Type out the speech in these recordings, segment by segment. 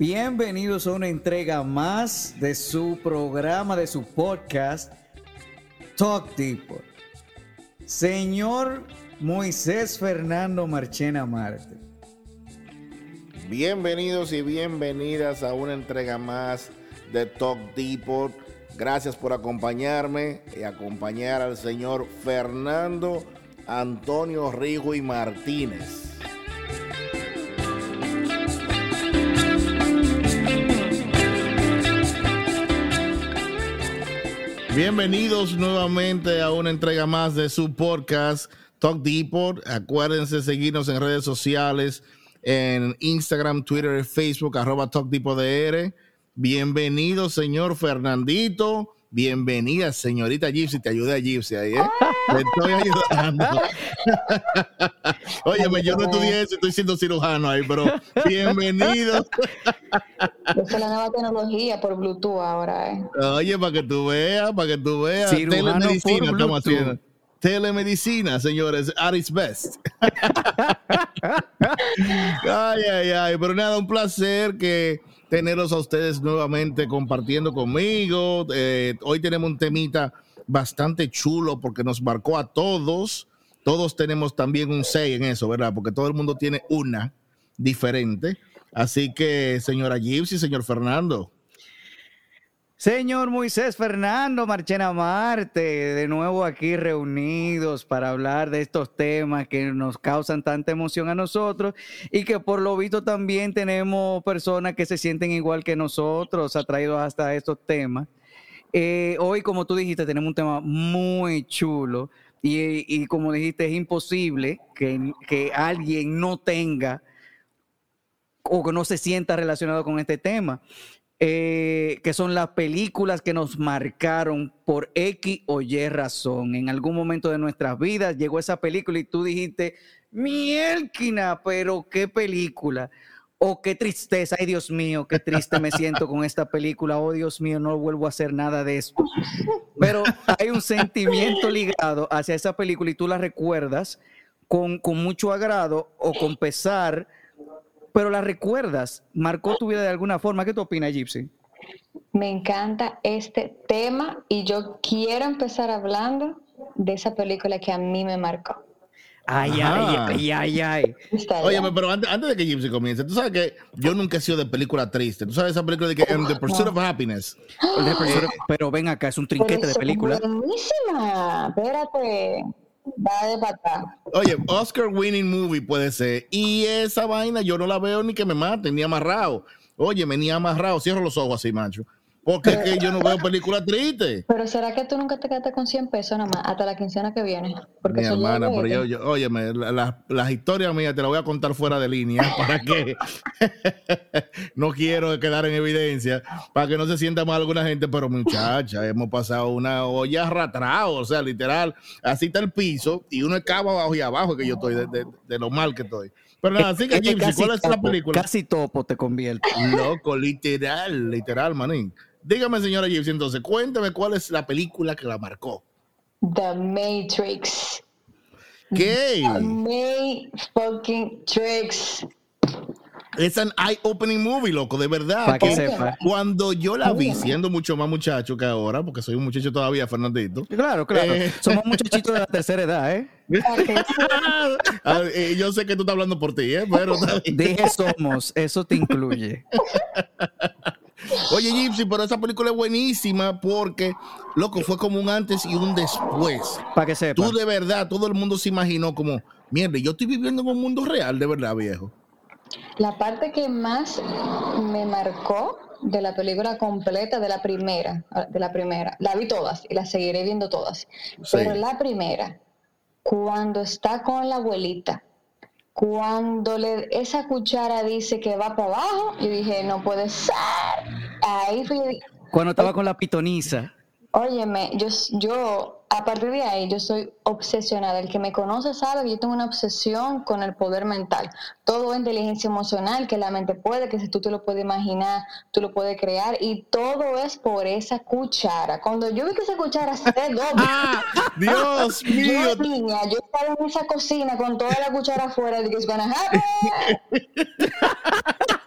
Bienvenidos a una entrega más de su programa, de su podcast, Talk Deeper. Señor Moisés Fernando Marchena Marte. Bienvenidos y bienvenidas a una entrega más de Talk Depot. Gracias por acompañarme y acompañar al señor Fernando Antonio Rijo y Martínez. Bienvenidos nuevamente a una entrega más de su podcast Talk Depot. Acuérdense de seguirnos en redes sociales, en Instagram, Twitter Facebook, arroba Talk Depot DR. Bienvenido, señor Fernandito. Bienvenida, señorita Gypsy. Te ayudé a Gypsy ahí, ¿eh? Te estoy ayudando. Óyeme, yo no estudié eso, estoy siendo cirujano ahí, pero bienvenido. Esa es la nueva tecnología por Bluetooth ahora, ¿eh? Oye, para que tú veas, para que tú veas. Cirujano Telemedicina por estamos Bluetooth. haciendo. Telemedicina, señores, at its best. ay, ay, ay, pero nada, un placer que tenerlos a ustedes nuevamente compartiendo conmigo. Eh, hoy tenemos un temita bastante chulo porque nos marcó a todos. Todos tenemos también un 6 en eso, ¿verdad? Porque todo el mundo tiene una diferente. Así que, señora Gypsy, señor Fernando. Señor Moisés Fernando Marchena Marte, de nuevo aquí reunidos para hablar de estos temas que nos causan tanta emoción a nosotros y que por lo visto también tenemos personas que se sienten igual que nosotros, atraídos hasta estos temas. Eh, hoy, como tú dijiste, tenemos un tema muy chulo y, y como dijiste, es imposible que, que alguien no tenga o que no se sienta relacionado con este tema eh, que son las películas que nos marcaron por X o Y razón. En algún momento de nuestras vidas llegó esa película y tú dijiste, mielquina, pero qué película. O qué tristeza, ay Dios mío, qué triste me siento con esta película. Oh Dios mío, no vuelvo a hacer nada de esto. Pero hay un sentimiento ligado hacia esa película y tú la recuerdas con, con mucho agrado o con pesar pero la recuerdas, marcó tu vida de alguna forma. ¿Qué tú opinas, Gypsy? Me encanta este tema y yo quiero empezar hablando de esa película que a mí me marcó. Ay, Ajá. ay, ay, ay, ay. Ya. pero antes, antes de que Gypsy comience, tú sabes que yo nunca he sido de película triste. Tú sabes esa película de que en The Pursuit of Happiness. Pero ven acá, es un Pero trinquete de eso es película. Buenísima. Espérate. Va de patar. Oye, Oscar winning movie puede ser. Y esa vaina yo no la veo ni que me maten, ni amarrado. Oye, me ni amarrado. Cierro los ojos así, macho. Porque es que yo no veo películas tristes. Pero ¿será que tú nunca te quedaste con 100 pesos nada más hasta la quincena que viene? Porque Mi hermana, pero yo, yo óyeme, la- la- las historias mías te las voy a contar fuera de línea para que no quiero quedar en evidencia, para que no se sienta mal alguna gente, pero muchacha, hemos pasado una olla arrastrado, o sea, literal, así está el piso y uno escapa abajo y abajo que yo estoy, de, de- de lo mal que estoy. Pero nada, así que casi ¿cuál es la película? Casi topo te convierte. Loco, literal, literal, manín. Dígame, señora Gypsy, entonces, cuénteme cuál es la película que la marcó. The Matrix. ¿Qué? May fucking tricks. Es un eye-opening movie, loco, de verdad. Para que sepa. Cuando yo la vi, siendo mucho más muchacho que ahora, porque soy un muchacho todavía, Fernandito. Claro, claro. Eh. Somos muchachitos de la tercera edad, ¿eh? Ah, eh, yo sé que tú estás hablando por ti, ¿eh? Pero. Dije somos, eso te incluye. Oye, Gypsy, pero esa película es buenísima porque, loco, fue como un antes y un después. Para que sepa. Tú de verdad, todo el mundo se imaginó como, mierda, yo estoy viviendo en un mundo real, de verdad, viejo. La parte que más me marcó de la película completa, de la primera, de la primera, la vi todas y la seguiré viendo todas. Sí. Pero la primera, cuando está con la abuelita, cuando le, esa cuchara dice que va para abajo, yo dije, no puede ser. Ahí fui, Cuando estaba con la pitoniza. Óyeme, yo, yo, a partir de ahí, yo soy obsesionada. El que me conoce sabe que yo tengo una obsesión con el poder mental. Todo es inteligencia emocional, que la mente puede, que si tú te lo puedes imaginar, tú lo puedes crear, y todo es por esa cuchara. Cuando yo vi que esa cuchara se doble, ¡Ah! Dios mío. yo, niña, yo estaba en esa cocina con toda la cuchara afuera, de que it's gonna happen.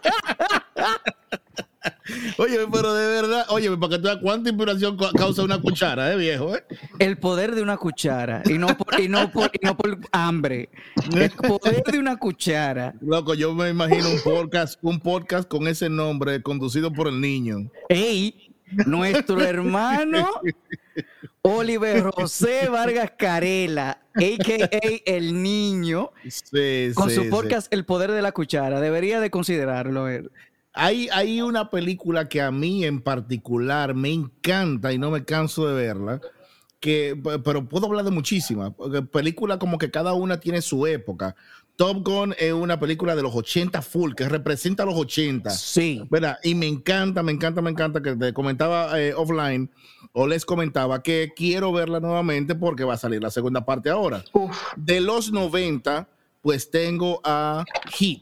Oye, pero de verdad, oye, para que tú veas cuánta inspiración ca- causa una cuchara, ¿eh, viejo? ¿eh? El poder de una cuchara y no por, y no por, y no por hambre. El poder de una cuchara. Loco, yo me imagino un podcast, un podcast con ese nombre, conducido por el niño. Ey, nuestro hermano Oliver José Vargas Carela, a.k.a. El Niño, Sí, con sí, su sí. podcast El Poder de la Cuchara. Debería de considerarlo. él. Hay, hay una película que a mí en particular me encanta y no me canso de verla, que, pero puedo hablar de muchísimas, películas como que cada una tiene su época. Top Gun es una película de los 80 full, que representa a los 80. Sí. ¿verdad? Y me encanta, me encanta, me encanta que te comentaba eh, offline o les comentaba que quiero verla nuevamente porque va a salir la segunda parte ahora. Uf, De los 90, pues tengo a Heat,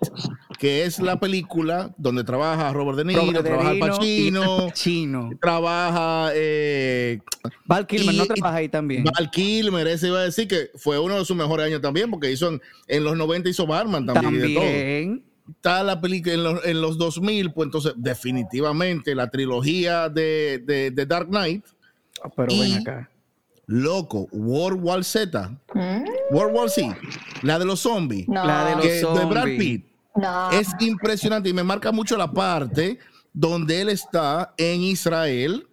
que es la película donde trabaja Robert De Niro, Robert trabaja Al Pacino, Pacino. trabaja eh, Val Kilmer Y- no trabaja ahí también. Val Kilmer, ese iba a decir que fue uno de sus mejores años también, porque hizo en, en los 90 hizo Batman también. y de todo También. está la película en los, en los 2000, pues entonces definitivamente la trilogía de, de- de Dark Knight, Pero Y- ven acá. loco, World War Z, ¿Mm? World War Z, la de los zombies, No, La de los que, de Brad zombies. Pitt, no. es impresionante y me marca mucho la parte donde él está en Israel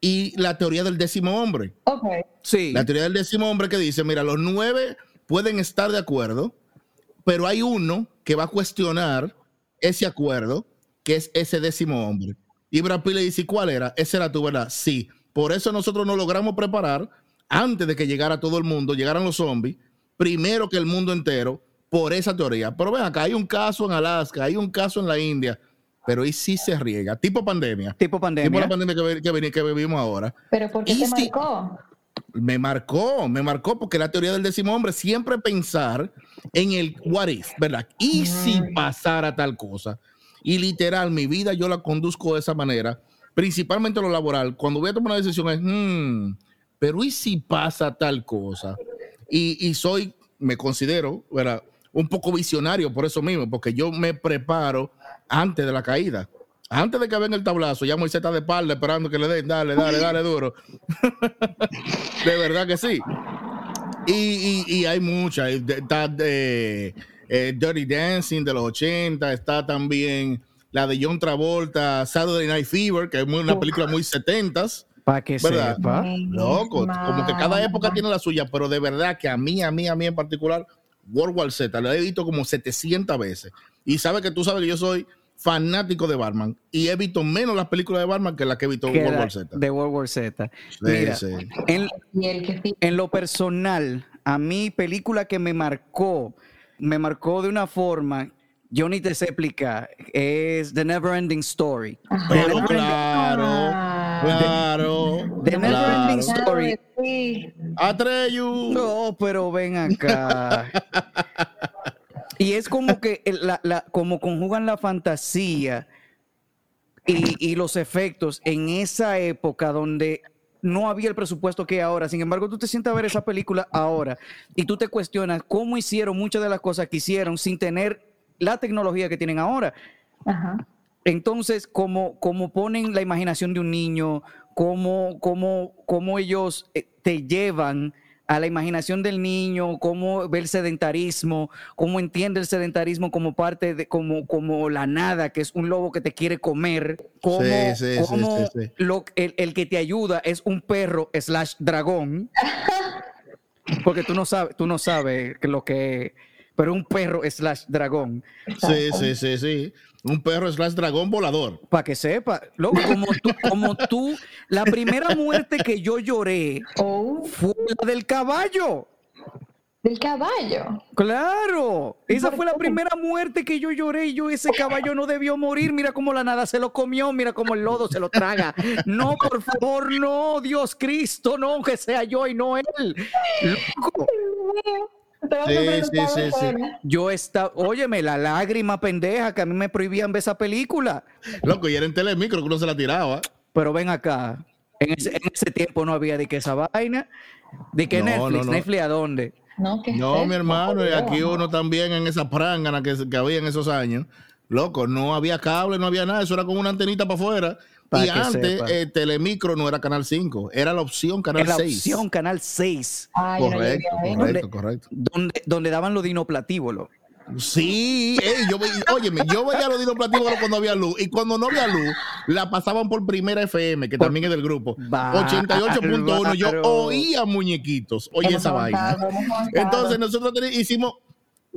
y la teoría del décimo hombre. Ok. Sí. La teoría del décimo hombre que dice, mira, los nueve pueden estar de acuerdo, pero hay uno que va a cuestionar ese acuerdo, que es ese décimo hombre. Y Brad Pitt le dice, "¿Y ¿cuál era? Esa era tu verdad. Sí. Por eso nosotros nos logramos preparar antes de que llegara todo el mundo, llegaran los zombies, primero que el mundo entero, por esa teoría. Pero ven acá, hay un caso en Alaska, hay un caso en la India, pero ahí sí se riega, tipo pandemia. tipo Tipo pandemia. la pandemia que, que, que vivimos ahora Pero ¿por qué Y te si- marcó? me marcó, me marcó porque la teoría del décimo hombre siempre pensar en el what if, ¿verdad? Y si pasara tal cosa. Y literal, mi vida yo la conduzco de esa manera, principalmente lo laboral. Cuando voy a tomar una decisión es, "Hmm, pero ¿y si pasa tal cosa? Y, y soy, me considero, ¿verdad? Un poco visionario por eso mismo, porque yo me preparo antes de la caída. Antes de que venga el tablazo, ya Moisés está de espalda esperando que le den, dale, dale, dale duro. De verdad que sí. Y, y- y hay muchas. Está de, eh, Dirty Dancing de los 80. Está también la de John Travolta, Saturday Night Fever, que es muy- una película muy setentas. Para que ¿Verdad? sepa. Loco, como que cada época tiene la suya, pero de verdad que a mí, a mí, a mí en particular, World War Z, lo he visto como 700 veces. Y sabe que tú sabes que yo soy fanático de Batman y he visto menos las películas de Batman que las que he visto que World la- War Z. de World War Z. Sí, Mira, sí. en, lo personal, a mí película que me marcó, me marcó de una forma, yo ni te sé explicar, es The Never Ending Story. Pero Never- claro, Ah. claro. The Never claro. Story. Sí. Atreyu. No, pero ven acá. Y es como que la, la- como conjugan la fantasía y, y los efectos en esa época donde no había el presupuesto que hay ahora. Sin embargo, tú te sientas a ver esa película ahora y tú te cuestionas cómo hicieron muchas de las cosas que hicieron sin tener la tecnología que tienen ahora. Ajá. Entonces, como, como ponen la imaginación de un niño, cómo, cómo, cómo ellos eh, te llevan a la imaginación del niño, cómo ve el sedentarismo, cómo entiende el sedentarismo como parte de, como, como la nada, que es un lobo que te quiere comer, cómo, Sí, sí, sí, cómo sí, lo- el, el que te ayuda es un perro slash dragón, porque tú no sabes, tú no sabes que lo que, pero un perro slash dragón. Sí, sí, sí, sí. Un perro slash dragón volador. Para que sepa, loco, como tú, como tú, la primera muerte que yo lloré Oh, fue la del caballo. del caballo. Claro, esa fue la primera muerte que yo lloré y yo ese caballo no debió morir. Mira cómo la nada se lo comió, mira cómo el lodo se lo traga. No, por favor, no, Dios Cristo, no, que sea yo y no él. Loco, Sí, sí, sí, sí. yo estaba, óyeme, la lágrima pendeja que a mí me prohibían ver esa película. Loco, y era en telemicro que uno se la tiraba. Pero ven acá, en ese, en ese tiempo no había de que esa vaina, de que No, Netflix, no, no. Netflix a dónde. No, mi hermano, y aquí uno también en esa prangana que, que había en esos años. Loco, no había cable, no había nada, eso era con una antenita para afuera. Pa' y que antes, eh, Telemicro no era Canal 5, era la opción Canal En la 6. opción Canal 6, Ay, yo no llegué Correcto, correcto, correcto. donde, donde daban los dinoplatívolos. Sí, ey, yo, ve- óyeme, yo veía los dinos platíbulos cuando había luz y cuando no había luz, la pasaban por primera FM, que Por- también es del grupo. Bárbaro. 88.1, yo oía muñequitos, oye esa vaina. Entonces nosotros hicimos,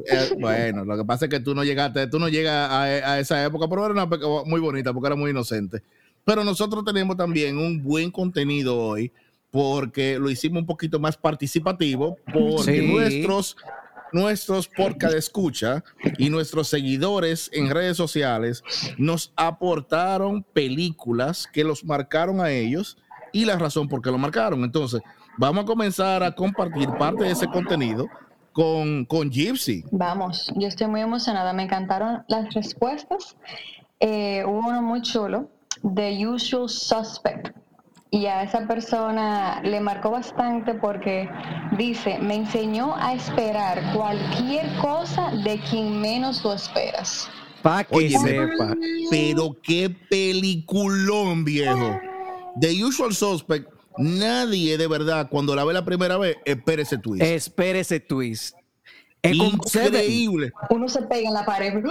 eh, bueno, lo que pasa es que tú no llegaste, tú no llegas a, a esa época, pero era una época muy bonita porque era muy inocente. Pero nosotros tenemos también un buen contenido hoy porque lo hicimos un poquito más participativo porque Sí. nuestros nuestros podcast de escucha y nuestros seguidores en redes sociales nos aportaron películas que los marcaron a ellos y la razón por qué lo marcaron. Entonces, vamos a comenzar a compartir parte de ese contenido con, con Gypsy. Vamos, yo estoy muy emocionada. Me encantaron las respuestas. Eh, hubo uno muy chulo, The Usual Suspect. Y a esa persona le marcó bastante porque dice, me enseñó a esperar cualquier cosa de quien menos lo esperas. Para que Oye, sepa. Pero qué peliculón, viejo. The Usual Suspect, nadie de verdad, cuando la ve la primera vez, espera ese twist. Espere ese twist. Es. Increíble. Uno se pega en la pared.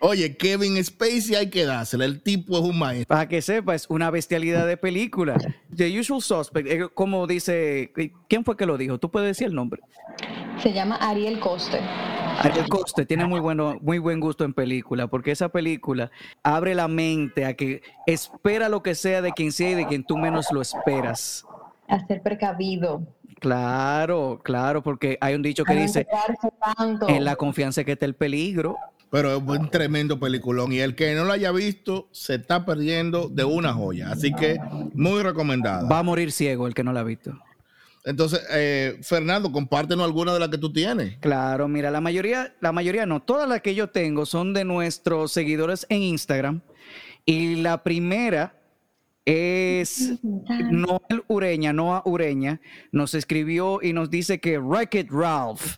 Oye, Kevin Spacey hay que dársela. El tipo es un maestro. Para que sepa, es una bestialidad de película. The Usual Suspect, eh, como dice, ¿quién fue que lo dijo? Tú puedes decir el nombre. Se llama Ariel Coste. Ariel Coste tiene muy bueno, muy buen gusto en película, porque esa película abre la mente a que espera lo que sea de quien sea y de quien tú menos lo esperas. A ser precavido. Claro, claro, porque hay un dicho que dice, en la confianza que está el peligro. Pero es un tremendo peliculón. Y el que no lo haya visto se está perdiendo de una joya. Así que muy recomendada. Va a morir ciego el que no la ha visto. Entonces, eh, Fernando, compártenos alguna de las que tú tienes. Claro, mira, la mayoría, la mayoría no, todas las que yo tengo son de nuestros seguidores en Instagram. Y la primera es Noel Ureña, Noah Ureña, nos escribió y nos dice que Wreck-It Ralph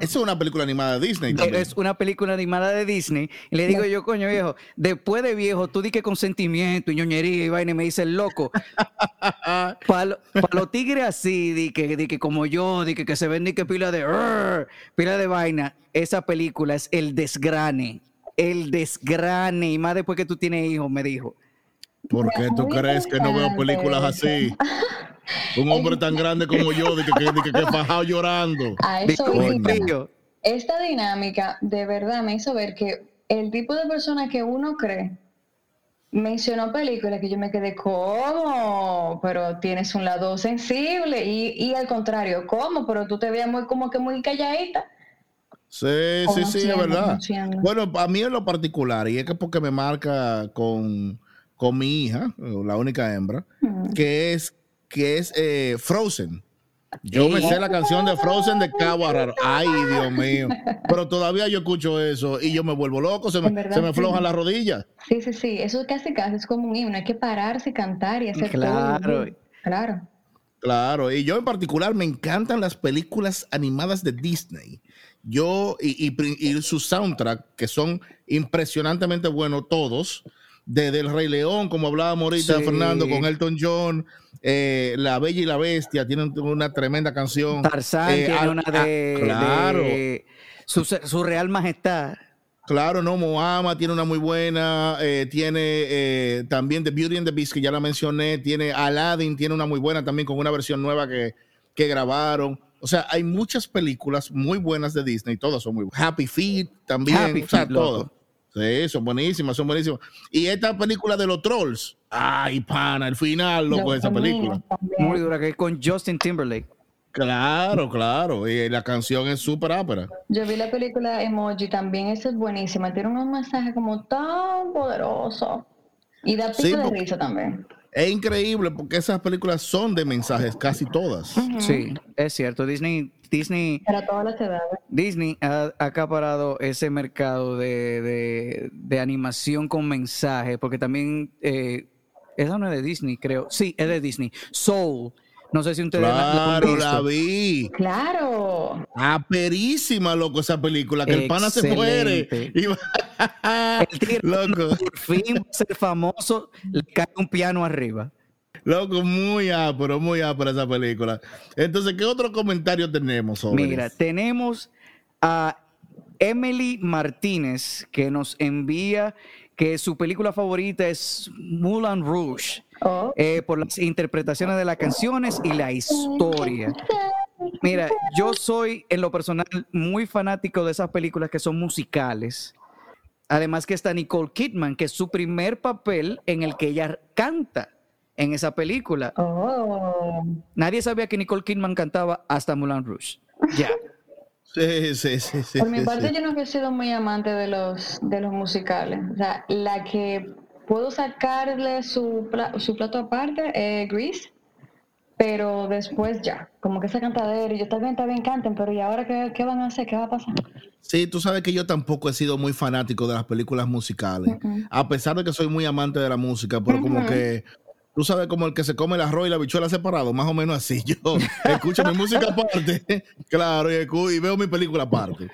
Esa es una película animada de Disney. también. es una película animada de Disney. Y le digo yo, coño viejo, después de viejo, tú di que consentimiento y ñoñería y vaina y me dice el loco. Para los tigres así, di que, di que como yo, di que, que se ven di que pila de pila de vaina, esa película es el desgrane. El desgrane. Y más después que tú tienes hijos, me dijo. ¿Por qué tú crees que no veo películas así? Un hombre tan grande como yo, de que, que, de que, fajado llorando. A eso "Coño, iba. tío". Esta dinámica de verdad me hizo ver que el tipo de persona que uno cree mencionó películas que yo me quedé, ¿cómo? Pero tienes un lado sensible y, y al contrario, ¿cómo? Pero tú te veías muy como que muy calladita. Sí, sí, sí, es verdad. Bueno, a mí en lo particular, y es que porque me marca con, con mi hija, la única hembra, Mm. que es, que es eh, Frozen. Yo me sé la canción de Frozen de Cabo a Raro. Ay, Dios mío. Pero todavía yo escucho eso y yo me vuelvo loco, se me, verdad, se me sí. flojan las rodillas. Sí, sí, sí, eso casi casi es como un himno, hay que pararse, cantar y hacer Claro. todo. Claro. Claro, y yo en particular me encantan las películas animadas de Disney. Yo y, y y sus soundtrack, que son impresionantemente buenos todos, desde El Rey León, como hablábamos ahorita, Sí. Fernando, con Elton John, eh, La Bella y la Bestia, tienen una tremenda canción. Tarzán Eh, tiene una ah, de, claro. de su, su Real Majestad. Claro, no, Moama tiene una muy buena, eh, tiene también The Beauty and the Beast, que ya la mencioné, tiene Aladdin, tiene una muy buena también con una versión nueva que, que grabaron. O sea, hay muchas películas muy buenas de Disney, todas son muy buenas. Happy Feet también, Happy o sea, Feet, loco. Sí, son buenísimas, son buenísimas. Y esta película de los trolls, ay, pana, el final, loco, de esa película. Muy dura, que es con Justin Timberlake. Claro, claro, y la canción es súper ápera. Yo vi la película Emoji también, esa es buenísima, tiene unos mensajes como tan poderosos y da pico Sí, de porque- risa también. Es increíble porque esas películas son de mensajes, casi todas. Sí, es cierto. Disney, Disney, Para todas las edades. Disney ha acaparado ese mercado de, de- de animación con mensaje, porque también, eh, esa no es de Disney, creo. Sí, es de Disney. Soul No sé si ustedes claro, la, vi. Claro. Aperísima, loco, esa película. Que el pana se muere. Y... el loco. Por fin ser famoso, le cae un piano arriba. Loco, muy ápero, muy ápero esa película. Entonces, ¿qué otro comentario tenemos sobre Mira, tenemos a Emily Martínez que nos envía que su película favorita es Moulin Rouge oh. eh, por las interpretaciones de las canciones y la historia. Mira, yo soy en lo personal muy fanático de esas películas que son musicales. Además que está Nicole Kidman, que es su primer papel en el que ella canta en esa película. Oh. Nadie sabía que Nicole Kidman cantaba hasta Moulin Rouge. Ya. Sí, sí, sí, Por mi parte, yo no he sido muy amante de los, de los musicales. O sea, la que puedo sacarle su, su plato aparte es Grease, pero después ya, como que esa cantadera, y yo también, bien, canten, pero ¿y ahora qué, qué, van a hacer? ¿Qué va a pasar? Sí, tú sabes que yo tampoco he sido muy fanático de las películas musicales, a pesar de que soy muy amante de la música, pero como que Tú sabes como el que se come el arroz y la bichuela separado, más o menos así. Yo escucho mi música aparte, claro, y, veo mi película aparte.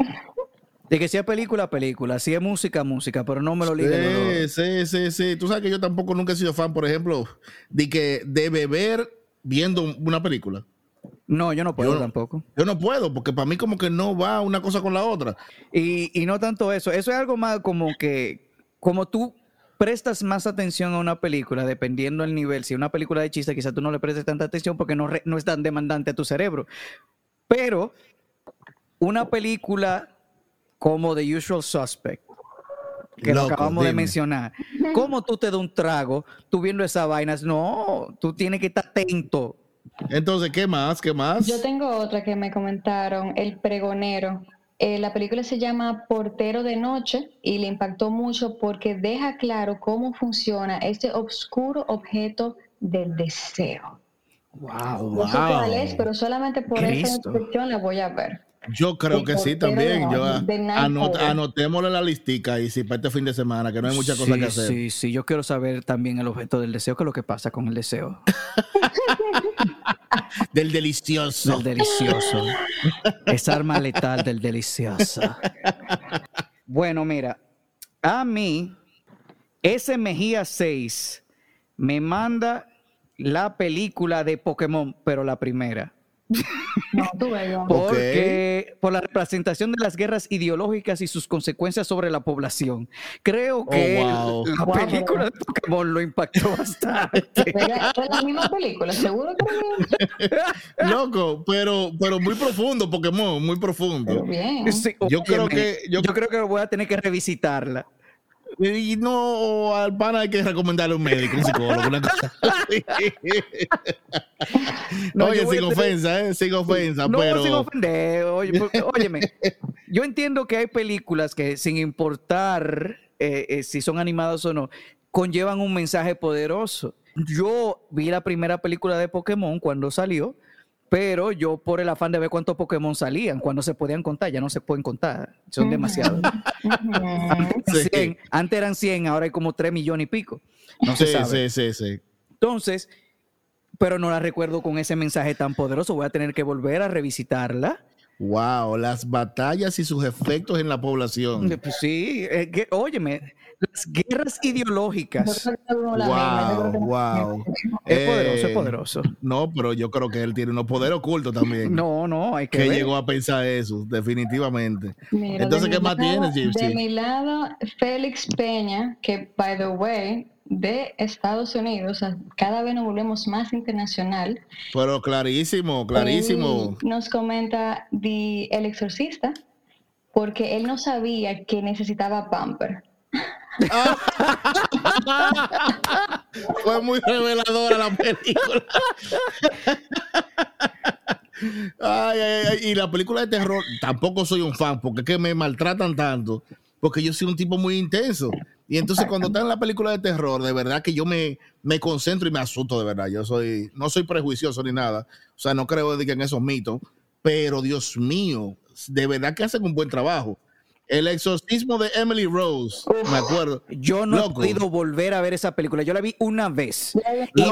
De que sea película, película, si es música, música, pero no me lo ligue. Sí, sí, sí, sí. Tú sabes que yo tampoco nunca he sido fan, por ejemplo, de que de beber viendo una película. No, yo no puedo tampoco. Yo no puedo, porque para mí como que no va una cosa con la otra. Y, y no tanto eso, eso es algo más como que, como tú prestas más atención a una película dependiendo del nivel. Si es una película de chiste, quizás tú no le prestes tanta atención porque no, no es tan demandante a tu cerebro. Pero una película como The Usual Suspect, que lo acabamos de mencionar, ¿cómo tú te das un trago tú viendo esa vaina? No, tú tienes que estar atento. Entonces, ¿qué más? ¿Qué más? Yo tengo otra que me comentaron, El Pregonero. Eh, la película se llama Portero de Noche y le impactó mucho porque deja claro cómo funciona este oscuro objeto del deseo. Wow, no sé cuál es, pero solamente por esa descripción la voy a ver. Yo creo que sí también. Yo anotémosle la listica y si para este fin de semana, que no hay muchas cosas que hacer. Sí, sí, yo quiero saber también el objeto del deseo, qué es lo que pasa con el deseo. del delicioso. Del delicioso. Esa arma letal del delicioso. Bueno, mira, a mí, ese Mejía 6 me manda la película de Pokémon, pero la primera. No, Porque por la representación de las guerras ideológicas y sus consecuencias sobre la población. Creo que oh, la película de Pokémon lo impactó bastante. Es la misma película, seguro que Loco, pero, pero muy profundo Pokémon, muy profundo. yo creo que yo creo que voy a tener que revisitarla. Y no, al pana hay que recomendarle un médico, un psicólogo, una cosa. no, Oye, sin ofensa, ¿eh? Sin ofensa, no, pero. sin ofender. Oye, óyeme, yo entiendo que hay películas que, sin importar eh, eh, si son animadas o no, conllevan un mensaje poderoso. Yo vi la primera película de Pokémon cuando salió pero yo por el afán de ver cuántos Pokémon salían, cuando se podían contar, ya no se pueden contar, son demasiados. antes, eran 100, ahora hay como 3 millones y pico. No sí, sí, sí, sí. Entonces, pero no la recuerdo con ese mensaje tan poderoso, voy a tener que volver a revisitarla. Wow, las batallas y sus efectos en la población. Pues sí, que, óyeme, las guerras ideológicas. Wow, wow. Es poderoso, es poderoso. No, pero yo creo que él tiene unos poderes ocultos también. No, no, hay que. Que llegó a pensar eso, definitivamente. Entonces, ¿qué más tienes, De mi lado, Félix Peña, que, by the way, de Estados Unidos, cada vez nos volvemos más internacional. Pero clarísimo, clarísimo. nos comenta de El Exorcista, porque él no sabía que necesitaba pamper. Fue muy reveladora la película. y la película de terror tampoco soy un fan porque es que me maltratan tanto. Porque yo soy un tipo muy intenso. Y entonces cuando está en la película de terror, de verdad que yo me, me concentro y me asusto de verdad. Yo soy, no soy prejuicioso ni nada. O sea, no creo que en esos mitos. Pero Dios mío, de verdad que hacen un buen trabajo. El exorcismo de Emily Rose, me acuerdo. Yo no he podido volver a ver esa película. Yo la vi una vez. Y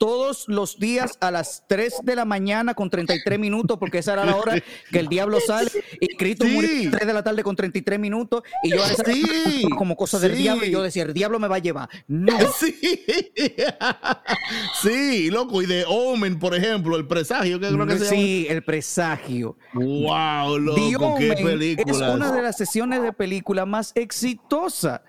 todos los días a las 3 de la mañana con 33 minutos, porque esa era la hora que el diablo sale, y Cristo Sí. murió a las 3 de la tarde con 33 minutos, y yo a veces Sí, como cosas del sí. diablo, y yo decía, el diablo me va a llevar. No, Sí, sí, loco. Y de Omen, por ejemplo, el presagio, que creo que se sí, el presagio. Wow, The loco, qué Omen película. es una de las sesiones de película más exitosa.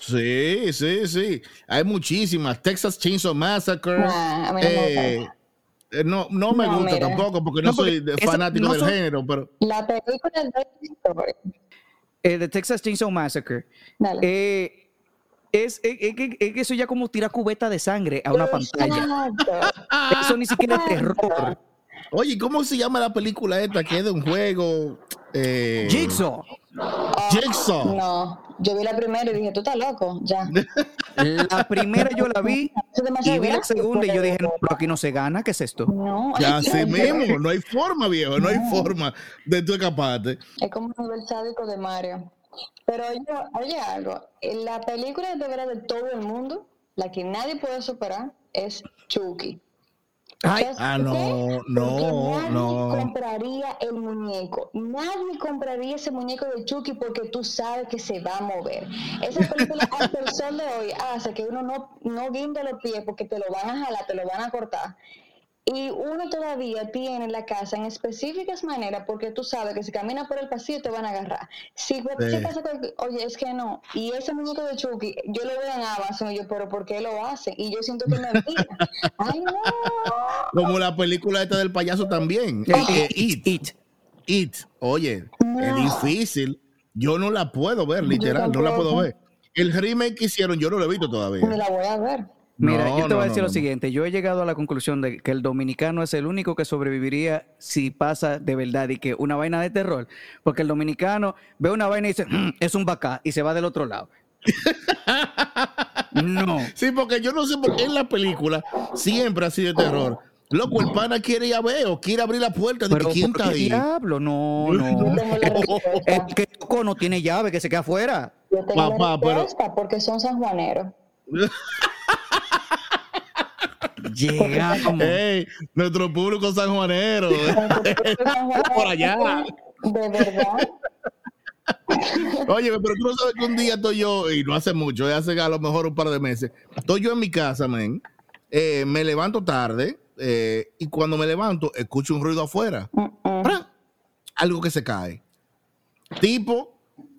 Sí, sí, sí. Hay muchísimas. Texas Chainsaw Massacre. Nah, a mí no me eh, eh, no, no me No, gusta mira. tampoco porque no, No, porque soy fanático no del son- género, pero La película es de. Eh, The Texas Chainsaw Massacre. Dale. Eh, es, es- es que- es que eso ya como tira cubeta de sangre a una pantalla. Eso ni siquiera es terror. Oye, ¿cómo se llama la película esta que es de un juego? Eh, Jigsaw. Jigsaw. No, yo vi la primera y dije, tú estás loco, ya. La primera yo la vi y vi la segunda y yo dije, no, pero- aquí no se gana, ¿qué es esto? No, Ya que- mismo, no hay forma, viejo, no hay forma de tú escaparte. Es como un nivel sádico de Mario. Pero yo, oye algo, la película de verdad de todo el mundo, la que nadie puede superar es Chucky. Ay, ¿Sabes ah, no, no, nadie no. compraría el muñeco. Nadie compraría ese muñeco de Chucky porque tú sabes que se va a mover. Esa película hasta el sol de hoy hace que uno no, no guinde los pies porque te lo van a jalar, te lo van a cortar. Y uno todavía tiene la casa en específicas maneras porque tú sabes que si caminas por el pasillo te van a agarrar. Si Sí. si pasa oye, es que no. Y ese muñeco de Chucky, yo lo veo en Amazon y yo, pero ¿por qué lo hacen? Y yo siento que es mentira. ¡Ay, no! Como la película esta del payaso también. eh, eh, It, It. It. Oye, No. es difícil. Yo no la puedo ver, literal, no la puedo ver. El remake que hicieron, yo no lo he visto todavía. Me la voy a ver. Mira, No, yo te no, voy a decir no, lo no. siguiente. Yo he llegado a la conclusión de que el dominicano es el único que sobreviviría si pasa de verdad y que una vaina de terror. Porque el dominicano ve una vaina y dice, "Mm, es un bacá, y se va del otro lado. no. Sí, porque yo no sé por qué en la película siempre así de terror. Loco, el pana quiere ir a ver o quiere abrir la puerta de Pero que quién ¿por está ahí. diablo? No, no. El que tocó no tiene llave, que se queda afuera. Yo tengo Papá, la pero- respuesta porque son sanjuaneros. Llegamos. Ey, nuestro público sanjuanero. Por allá. De verdad. Oye, pero tú no sabes que un día estoy yo, y no hace mucho, hace a lo mejor un par de meses, estoy yo en mi casa, men, eh, me levanto tarde, eh, y cuando me levanto, escucho un ruido afuera. Algo que se cae. Tipo,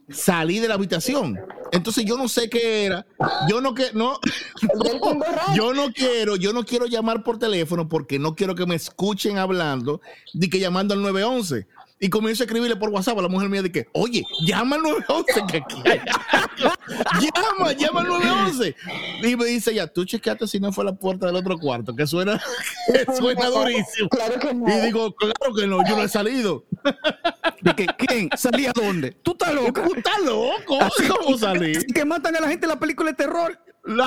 salí de la habitación. Entonces yo no sé qué era. Yo no que no, yo no quiero, yo no quiero llamar por teléfono porque no quiero que me escuchen hablando, de que llamando al 911. Y comienzo a escribirle por WhatsApp a la mujer mía de que, oye, llama al 911, que aquí hay. Llama, llama al 911. Y me dice ya, tú chequeaste si no fue la puerta del otro cuarto, que suena, que suena durísimo. Claro que no. Y digo, claro que no, yo no he salido. ¿De que, ¿Quién? ¿Salí a dónde? ¿Tú estás loca? ¿Tú estás loco? Así ¿Cómo salí? que matan a la gente en la película de terror.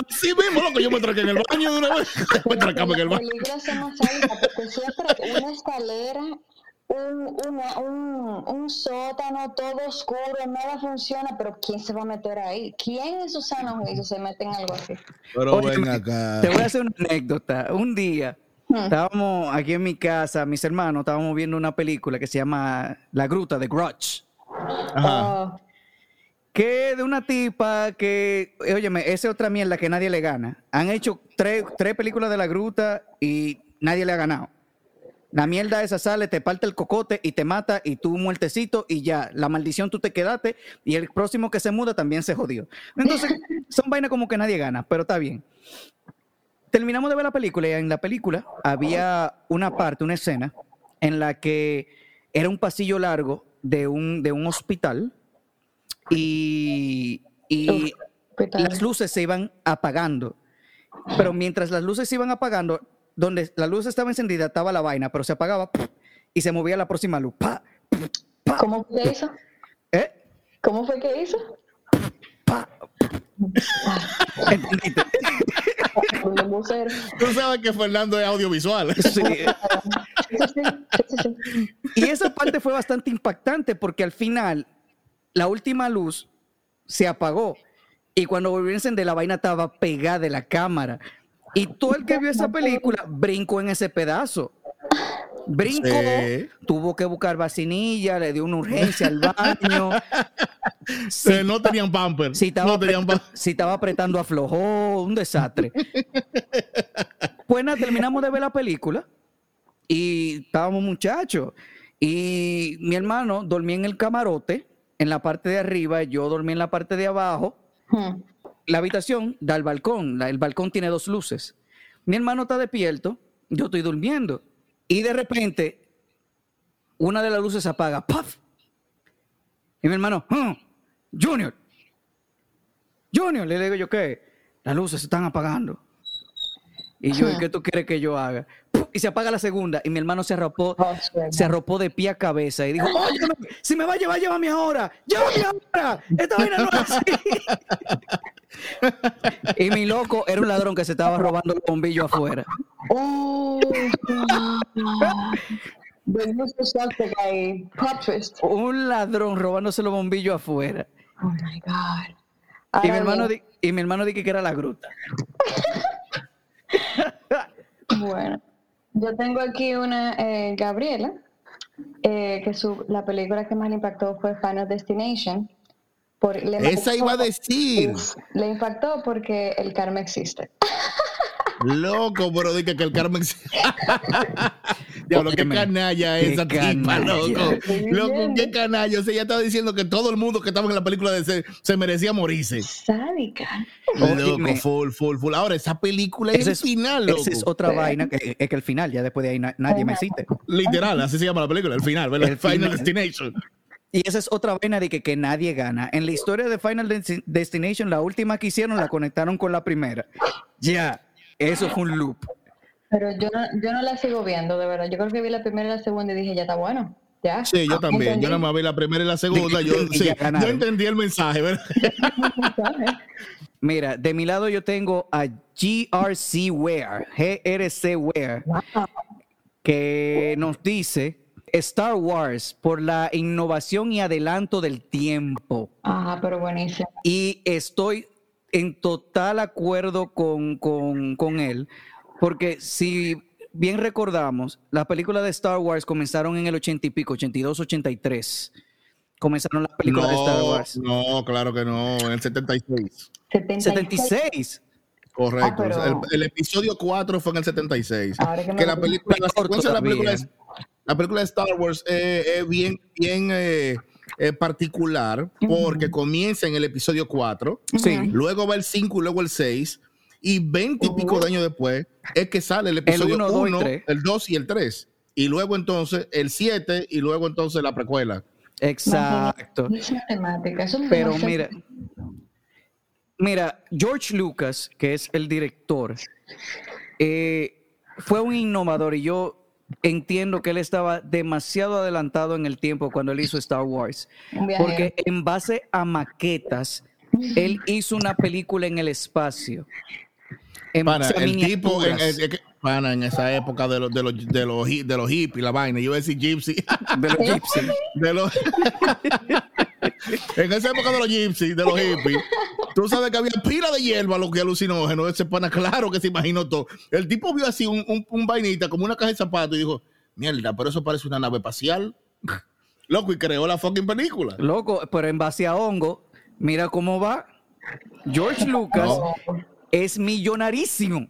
Así mismo, loco, yo me traqué en el baño de una vez. Me en el baño. películas son más porque siempre una escalera, un, una- un, un sótano, todo oscuro, nada funciona, pero ¿quién se va a meter ahí? ¿Quién en su sano juicio se mete en algo así? Pero Oye, ven acá. Te voy a hacer una anécdota. Un día Hmm. estábamos aquí en mi casa, mis hermanos, estábamos viendo una película que se llama La Gruta de Grudge. Ajá. Oh, Que de una tipa que, óyeme, esa es otra mierda que nadie le gana. Han hecho tres, tres películas de La Gruta y nadie le ha ganado. La mierda esa sale, te parte el cocote y te mata y tú muertecito y ya, la maldición tú te quedaste y el próximo que se muda también se jodió. Entonces, son vainas como que nadie gana, pero está bien. Terminamos de ver la película y en la película había una parte, una escena en la que era un pasillo largo de un, de un hospital y, y las luces se iban apagando. Pero mientras las luces se iban apagando, donde la luz estaba encendida estaba la vaina, pero se apagaba y se movía la próxima luz. ¡Pa! ¿Cómo fue que hizo? ¿Eh? ¿Cómo fue que hizo? ¡Pa! Tú sabes que Fernando es audiovisual. Sí. Y esa parte fue bastante impactante porque al final la última luz se apagó y cuando volvió a encender la vaina estaba pegada de la cámara. Y todo el que vio esa película brincó en ese pedazo. Brincó, Sí. tuvo que buscar vacinilla, le dio una urgencia al baño. Eh, no tenían pamper. Si estaba, no tenían apretando, pamper. si estaba apretando, aflojó, un desastre. Pues nada, terminamos de ver la película y estábamos muchachos. Y mi hermano dormía en el camarote, en la parte de arriba, yo dormí en la parte de abajo. Hmm. La habitación da al balcón, el balcón tiene dos luces. Mi hermano está despierto, yo estoy durmiendo. Y de repente, una de las luces se apaga. ¡Paf! Y mi hermano, "Hmm, Junior, Junior, le digo yo, ¿qué? Las luces se están apagando. Y yo, ¿y qué tú quieres que yo haga? ¡Puf! Y se apaga la segunda. Y mi hermano se arropó, Oh, se arropó de pie a cabeza y dijo, si me va a llevar, llévame ahora. Llévame ahora. Esta vaina no es así. y mi loco era un ladrón que se estaba robando los bombillos afuera. Oh. Un ladrón robándose los bombillos afuera. Oh my God. Y mi hermano, di- y mi hermano dije que era la gruta. Bueno, yo tengo aquí una eh, Gabriela, eh, que su, la película que más le impactó fue Final Destination. Por, le Esa iba a decir. Uf, Le impactó porque el karma existe. Loco, pero dije que el Carmen. Diablo, qué canalla qué esa tipa, canalla. loco. Loco, qué canalla. O sea, ella estaba diciendo que todo el mundo que estaba en la película de se, se merecía morirse. Sádica. Loco, full, full, full. Ahora, esa película es el final, loco. Esa es otra vaina que es que el final, ya después de ahí na- nadie me existe. Literal, así se llama la película, el final, ¿verdad? El Final final. Destination. Y esa es otra vaina de que, que nadie gana. En la historia de Final Desti- Destination, la última que hicieron la conectaron con la primera. Ya, eso fue un loop. Pero yo no, yo no la sigo viendo, de verdad. Yo creo que vi la primera y la segunda y dije, ya está bueno. Ya. Sí, yo también. Entendí. Yo nada más vi la primera y la segunda. Sí, yo entendí el mensaje, ¿verdad? Mira, de mi lado yo tengo a GRC Ware, GRC Ware, Wow. que nos dice Star Wars por la innovación y adelanto del tiempo. Ajá, pero buenísimo. Y estoy en total acuerdo con, con- con él, porque si bien recordamos, las películas de Star Wars comenzaron en el 80 y pico, 82, 83. Comenzaron las películas de Star Wars. no, claro que no, en el 76. 76. 76. Correcto. Ah, pero- el, el episodio 4 fue en el 76. Ahora que que la película, la secuencia de la película, es- la película de Star Wars eh, es bien, bien eh, eh, particular porque comienza en el episodio 4, Sí. luego va el 5 y luego el 6, y 20 y pico de años después es que sale el episodio uno, dos y 1, tres. el 2 y el 3. Y luego entonces el 7 y luego entonces la precuela. Exacto. Es es Pero mira, mira, George Lucas, que es el director, eh, fue un innovador y yo entiendo que él estaba demasiado adelantado en el tiempo cuando él hizo Star Wars. Porque en base a maquetas, él hizo una película en el espacio. En Pana, base a el tipo, en, que- pana, en esa época de los, de los, de los, de los hippies, la vaina, yo iba a decir gypsy. de los gypsies. de los en esa época de los gypsies, de los hippies, tú sabes que había pila de hierba, lo que alucinógeno, ese pana, claro que se imaginó todo. El tipo vio así un, un, un vainita, como una caja de zapatos, y dijo, mierda, pero eso parece una nave espacial. Loco, y creó la fucking película. Loco, pero en base a hongo, mira cómo va. George Lucas es millonarísimo.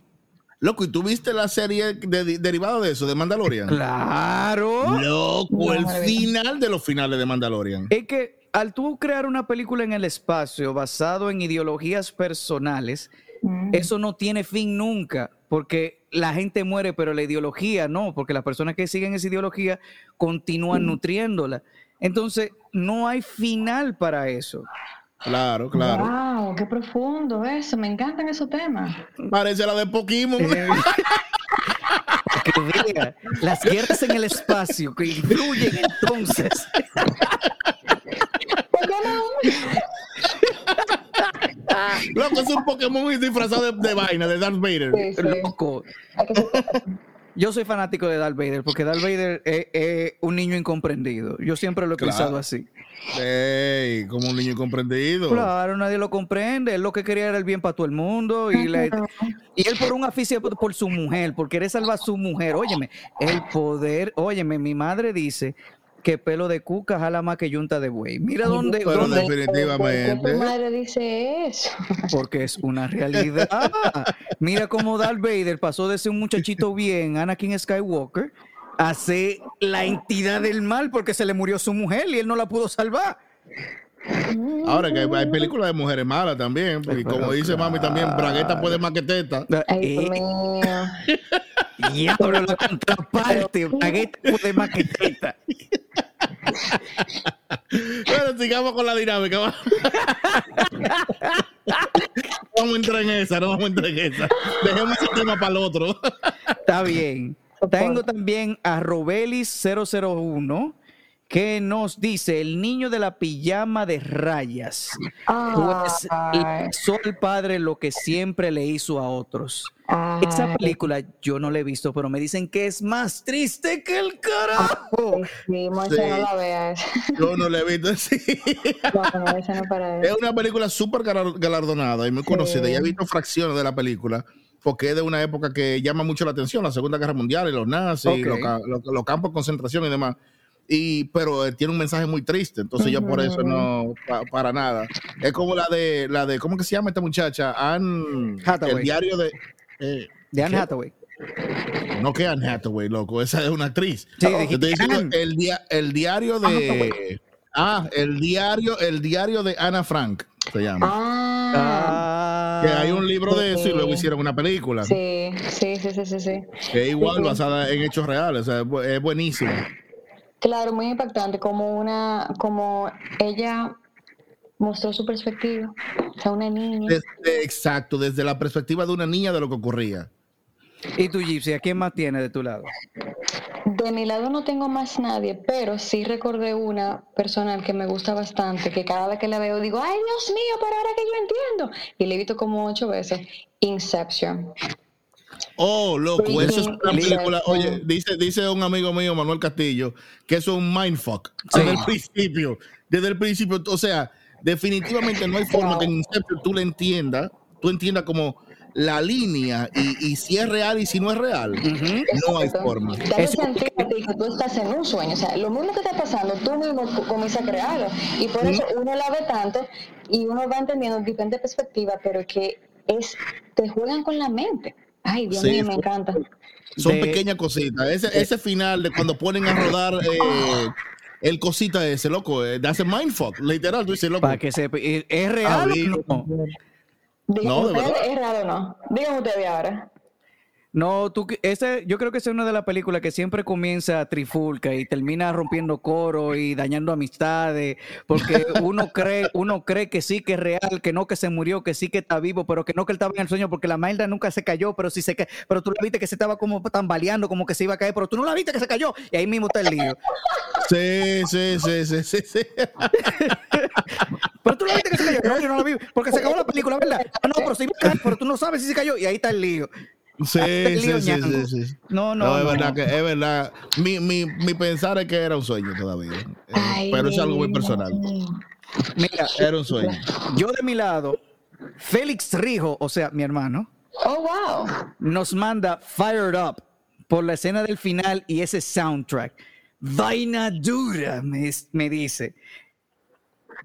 Loco, ¿y tú viste la serie de- de- derivada de eso, de Mandalorian? Claro. Loco, el No, maravilla. final de los finales de Mandalorian. Es que al tú crear una película en el espacio basado en ideologías personales, Mm. eso no tiene fin nunca, porque la gente muere, pero la ideología no, porque las personas que siguen esa ideología continúan nutriéndola. Entonces, no hay final para eso. Claro, claro. Wow, qué profundo eso. Me encantan esos temas. Parece la de Pokémon. Eh, que las guerras en el espacio que influyen entonces. Loco, es un Pokémon disfrazado de, de vaina, de Darth Vader. Sí, sí. Loco. Yo soy fanático de Darth Vader porque Darth Vader es, es un niño incomprendido. Yo siempre lo he Claro. pensado así. Ey, como un niño incomprendido. Claro, nadie lo comprende. Él lo que quería era el bien para todo el mundo. Y, él por un aficio por, por su mujer, por querer salvar a su mujer. Óyeme, el poder. Óyeme, mi madre dice que pelo de cuca jala más que yunta de buey. Mira dónde, Pero dónde- definitivamente. ¿Por qué tu madre dice eso? porque es una realidad. Mira cómo Darth Vader pasó de ser un muchachito bien, Anakin Skywalker, a ser la entidad del mal porque se le murió su mujer y él no la pudo salvar. Ahora que hay, hay películas de mujeres malas también. Y Pero como dice mami también, Bragueta puede más que teta. Ay, Dios Eh, mío. Diablo, la contraparte, Bragueta puede más que teta. Bueno, sigamos con la dinámica. va. vamos a entrar en esa, no vamos a entrar en esa. Dejemos ese tema para el otro. Está bien. Tengo también a Robelis001 que nos dice el niño de la pijama de rayas. Pues hizo al padre lo que siempre le hizo a otros. Esa ay, película yo no la he visto, pero me dicen que es más triste que el carajo. Sí, Monse, Sí. no la veas. Yo no le he visto así. No, no, esa no Es una película súper galar- galardonada y muy conocida. Y he visto fracciones de la película porque es de una época que llama mucho la atención, la Segunda Guerra Mundial y los nazis, Ok. los, los- los campos de concentración y demás. Y, pero eh, tiene un mensaje muy triste, entonces yo por eso no, pa- para nada. Es como la de, la de, ¿cómo que se llama esta muchacha? Anne, Hathaway. el diario de... eh, De Anne ¿qué? Hathaway. No que Anne Hathaway, loco, esa es una actriz. Sí, Yo diciendo Anne. el, dia- el diario de... Ah, el diario, el diario de Ana Frank se llama. Ah, Ah, Que hay un libro de eso y luego hicieron una película. sí, sí, sí, sí, sí, sí. Que es igual Sí. basada en hechos reales. O sea, es bu- es buenísima. Claro, muy impactante, como una, como ella mostró su perspectiva, o sea, una niña. Desde- exacto, desde la perspectiva de una niña de lo que ocurría. ¿Y tú, Gypsy, a quién más tienes de tu lado? De mi lado no tengo más nadie, pero sí recordé una personal que me gusta bastante, que cada vez que la veo digo, ay Dios mío, pero ahora que yo entiendo. Y la he visto como ocho veces, Inception. Oh, loco, eso es una película. Oye, dice, dice un amigo mío, Manuel Castillo, que eso es un mindfuck. Desde el principio. Desde el principio. O sea, definitivamente no hay forma que en Inception tú le entiendas, tú entiendas como la línea y, y si es real y si no es real. No hay forma. Eso- sentir a ti que tú estás en un sueño. O sea, lo mismo que está pasando, tú mismo co- comienzas a crearlo. Y por eso uno la ve tanto y uno va entendiendo diferentes perspectivas, pero que es, te juegan con la mente. Ay, Dios Sí, mío, me encanta. Son De- pequeñas cositas. Ese, ese final de cuando ponen a rodar eh, el cosita ese, loco, eh, hace mindfuck, literal. Tú dices, loco. Para que sepa, ¿es es real Ah, o no? Díganme No, de ustedes, verdad. ¿es raro o no? Díganme ustedes ahora. No, tú, que- ese, yo creo que es una de las películas que siempre comienza a trifulca y termina rompiendo coro y dañando amistades, porque uno cree, uno cree que sí que es real, que no que se murió, que sí que está vivo, pero que no que él estaba en el sueño, porque la Mailda nunca se cayó, pero sí se ca- pero tú la viste que se estaba como tambaleando, como que se iba a caer, pero tú no la viste que se cayó, y ahí mismo está el lío. Sí, sí, sí, sí, sí, sí. Pero tú la viste que se cayó, no, yo no la vi, porque se acabó la película, ¿verdad? Ah, no, pero se iba a caer, pero tú no sabes si se cayó, y ahí está el lío. Sí, sí, sí, sí, sí. No, no, No, es no. verdad que es verdad. Mi, mi, mi pensar es que era un sueño todavía. Eh, Ay, pero es algo muy personal. Mira, Era un sueño. yo de mi lado, Félix Rijo, o sea, mi hermano, Oh, wow. nos manda Fired Up por la escena del final y ese soundtrack. Vaina dura, me, me dice.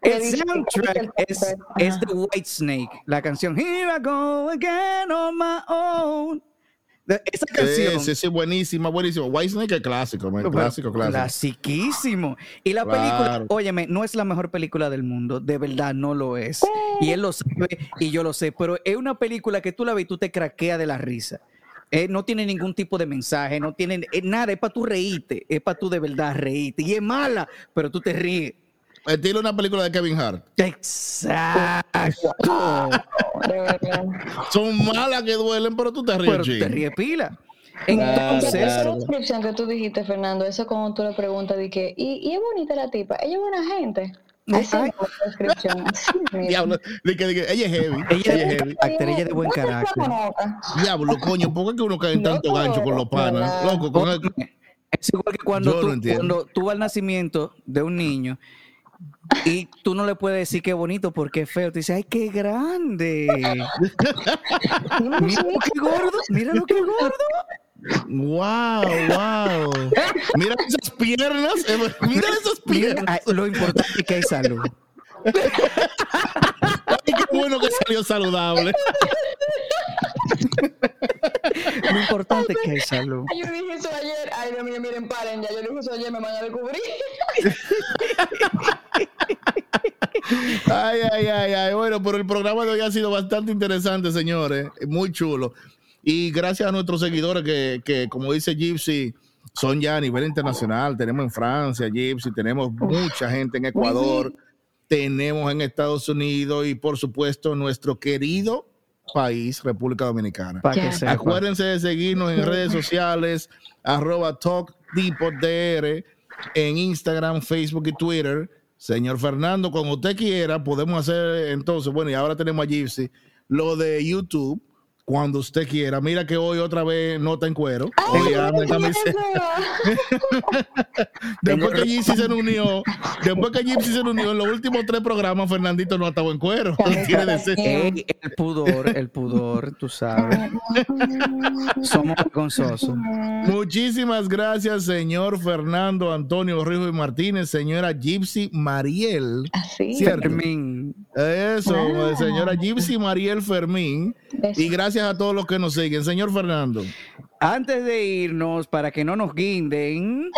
El soundtrack es, es de White Snake, la canción Here I Go Again on My Own. Esa canción. Sí, sí, sí, buenísima, buenísima. Whitesnake es clásico, man, clásico, clásico. Clasiquísimo. Y la Claro. película, óyeme, no es la mejor película del mundo, de verdad no lo es. Y él lo sabe y yo lo sé, pero es una película que tú la ves y tú te craqueas de la risa. Eh, no tiene ningún tipo de mensaje, no tiene eh, nada, es para tú reírte, es para tú de verdad reírte. Y es mala, pero tú te ríes. Estilo una película de Kevin Hart. Exacto. Son malas que duelen, pero tú te ríes. pero te ríes pila. Claro, Entonces, Esa claro. descripción que tú dijiste, Fernando, eso como tú le preguntas de que, ¿y, y es bonita la tipa, ella es buena gente. Así es la descripción. Diablo, de que, de que ella es heavy. Ella Ella es heavy. carácter, ella es de buen ¿Cuál es la carácter. Diablo, coño, ¿por qué que uno cae en tanto gancho con los panas? Loco, con el- Es igual que cuando Yo tú, no entiendo. cuando tú vas al nacimiento de un niño y tú no le puedes decir qué bonito porque es feo. Te dice, ay, qué grande. Mira lo que gordo, mira lo que gordo. Wow, wow. Mira esas piernas. eh, Mira esas piernas. lo importante es que hay salud. Ay, qué bueno que salió saludable. Lo importante es que hay salud. Ay, yo dije eso ayer. Ay, Dios mío, miren, paren ya. Yo dije eso ayer, me van a descubrir. Ay, ay, ay, ay. Bueno, pero el programa de hoy ha sido bastante interesante, señores. Muy chulo. Y gracias a nuestros seguidores que, que, como dice Gypsy, son ya a nivel internacional. Tenemos en Francia, Gypsy, tenemos mucha gente en Ecuador, tenemos en Estados Unidos y por supuesto nuestro querido país, República Dominicana. Para que Ya. sepa. Acuérdense de seguirnos en redes sociales, arroba TalkDepotDR, en Instagram, Facebook y Twitter. Señor Fernando, como usted quiera, podemos hacer entonces, bueno, y ahora tenemos a Gypsy, lo de YouTube, cuando usted quiera. Mira que hoy otra vez nota en cuero. Hoy anda en camiseta. Después que Gypsy se unió, después que Gypsy se unió en los últimos tres programas, Fernandito no ha estado en cuero. Tiene de ser. Ey, el pudor, el pudor, tú sabes. Somos vergonzosos. Muchísimas gracias, señor Fernando Antonio Rijo y Martínez, señora Gypsy Mariel. Así. Cierto. Fermín. Eso, Ah. señora Gypsy Mariel Fermín. Eso. Y gracias a todos los que nos siguen. Señor Fernando. Antes de irnos, para que no nos guinden,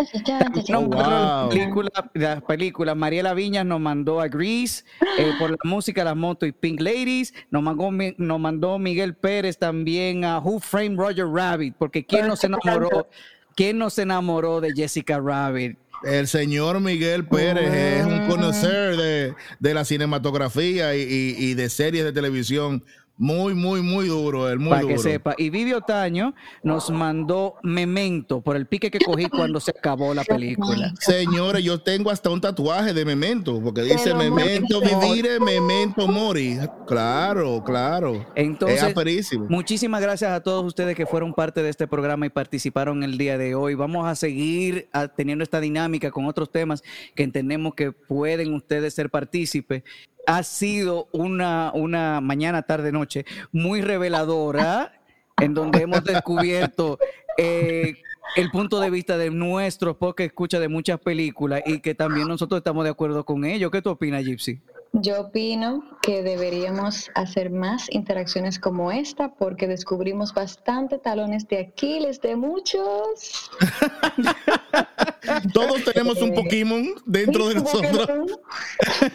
wow. película, las películas, Mariela Viñas nos mandó a Grease eh, por la música, las motos y Pink Ladies. Nos mandó, nos mandó Miguel Pérez también a Who Framed Roger Rabbit, porque ¿quién no se enamoró? ¿Quién no se enamoró de Jessica Rabbit? El señor Miguel Pérez es un conocer de, de la cinematografía y, y- y de series de televisión. Muy, muy, muy duro. El muy para duro. que sepa. Y Vivi Otaño nos mandó Memento por el pique que cogí cuando se acabó la película. Señores, yo tengo hasta un tatuaje de memento, porque dice Pero memento vivire, memento mori. Claro, claro. Entonces, es aperísimo. Muchísimas gracias a todos ustedes que fueron parte de este programa y participaron el día de hoy. Vamos a seguir ah, teniendo esta dinámica con otros temas que entendemos que pueden ustedes ser partícipes. Ha sido una, una mañana, tarde, noche muy reveladora en donde hemos descubierto eh, el punto de vista de nuestros porque escucha de muchas películas y que también nosotros estamos de acuerdo con ello. ¿Qué tú opinas, Gypsy? Yo opino que deberíamos hacer más interacciones como esta porque descubrimos bastante talones de Aquiles de muchos. Todos tenemos un Pokémon dentro de nosotros.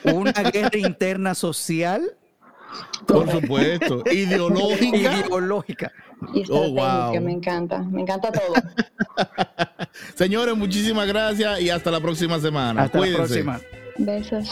Una guerra interna social Por supuesto. Ideológica. ideológica. Y Oh, wow. me encanta, me encanta todo. Señores, muchísimas gracias y hasta la próxima semana. Hasta Cuídense. la próxima. Besos.